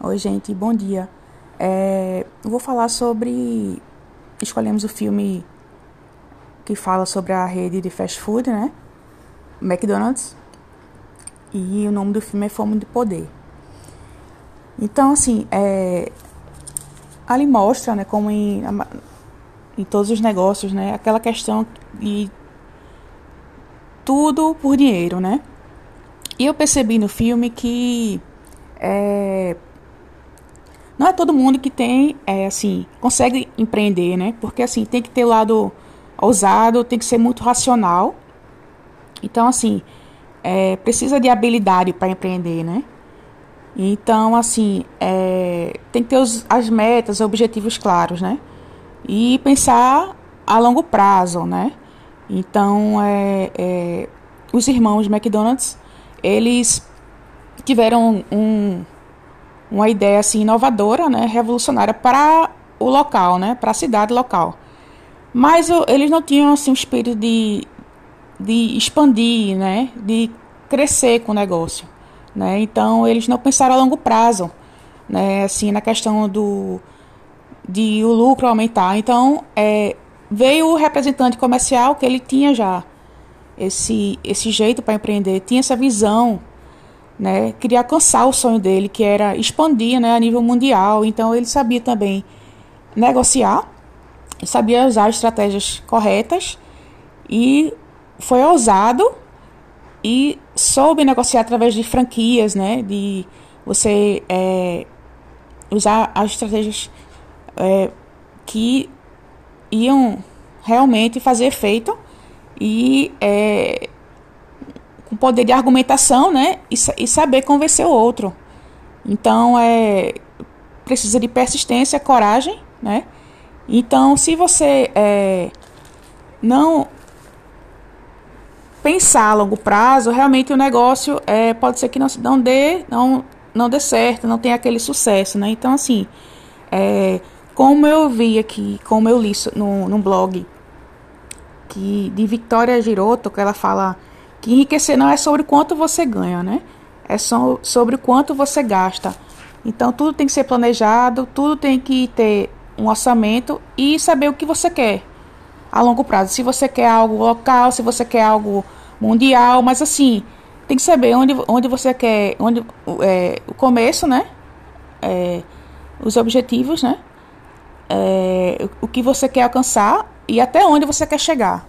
Oi, gente, bom dia. É, vou falar sobre. Escolhemos o filme que fala sobre a rede de fast food, né? McDonald's. E o nome do filme é Fome de Poder. Então, assim, é, ali mostra, né, como em, em todos os negócios, né, aquela questão de tudo por dinheiro, né? E eu percebi no filme que é, não é todo mundo que tem, é, assim, consegue empreender, né? Porque, assim, tem que ter o lado ousado, tem que ser muito racional. Então, assim, é, precisa de habilidade para empreender, né? Então, assim, é, tem que ter os, as metas, objetivos claros, né? E pensar a longo prazo, né? Então, é, é, os irmãos McDonald's, eles tiveram um, uma ideia assim inovadora, né, revolucionária para o local, né, para a cidade local. Mas eles não tinham assim um espírito de, de expandir, né, de crescer com o negócio, né? Então eles não pensaram a longo prazo, né, assim na questão do de o lucro aumentar. Então é, veio o representante comercial que ele tinha já esse esse jeito para empreender, tinha essa visão né, queria alcançar o sonho dele, que era expandir né, a nível mundial. Então ele sabia também negociar, sabia usar estratégias corretas e foi ousado e soube negociar através de franquias, né, de você é, usar as estratégias é, que iam realmente fazer efeito e é, poder de argumentação, né? E, e saber convencer o outro. Então, é, precisa de persistência, coragem, né? Então, se você é, não pensar a longo prazo, realmente o negócio é, pode ser que não, não dê, não, não dê certo, não tenha aquele sucesso, né? Então, assim, é, como eu vi aqui, como eu li no, no blog que de Victoria Giroto, que ela fala que enriquecer não é sobre quanto você ganha, né? É só sobre quanto você gasta. Então tudo tem que ser planejado, tudo tem que ter um orçamento e saber o que você quer a longo prazo. Se você quer algo local, se você quer algo mundial, mas assim, tem que saber onde, onde você quer, onde é, o começo, né? É, os objetivos, né? É, o que você quer alcançar e até onde você quer chegar.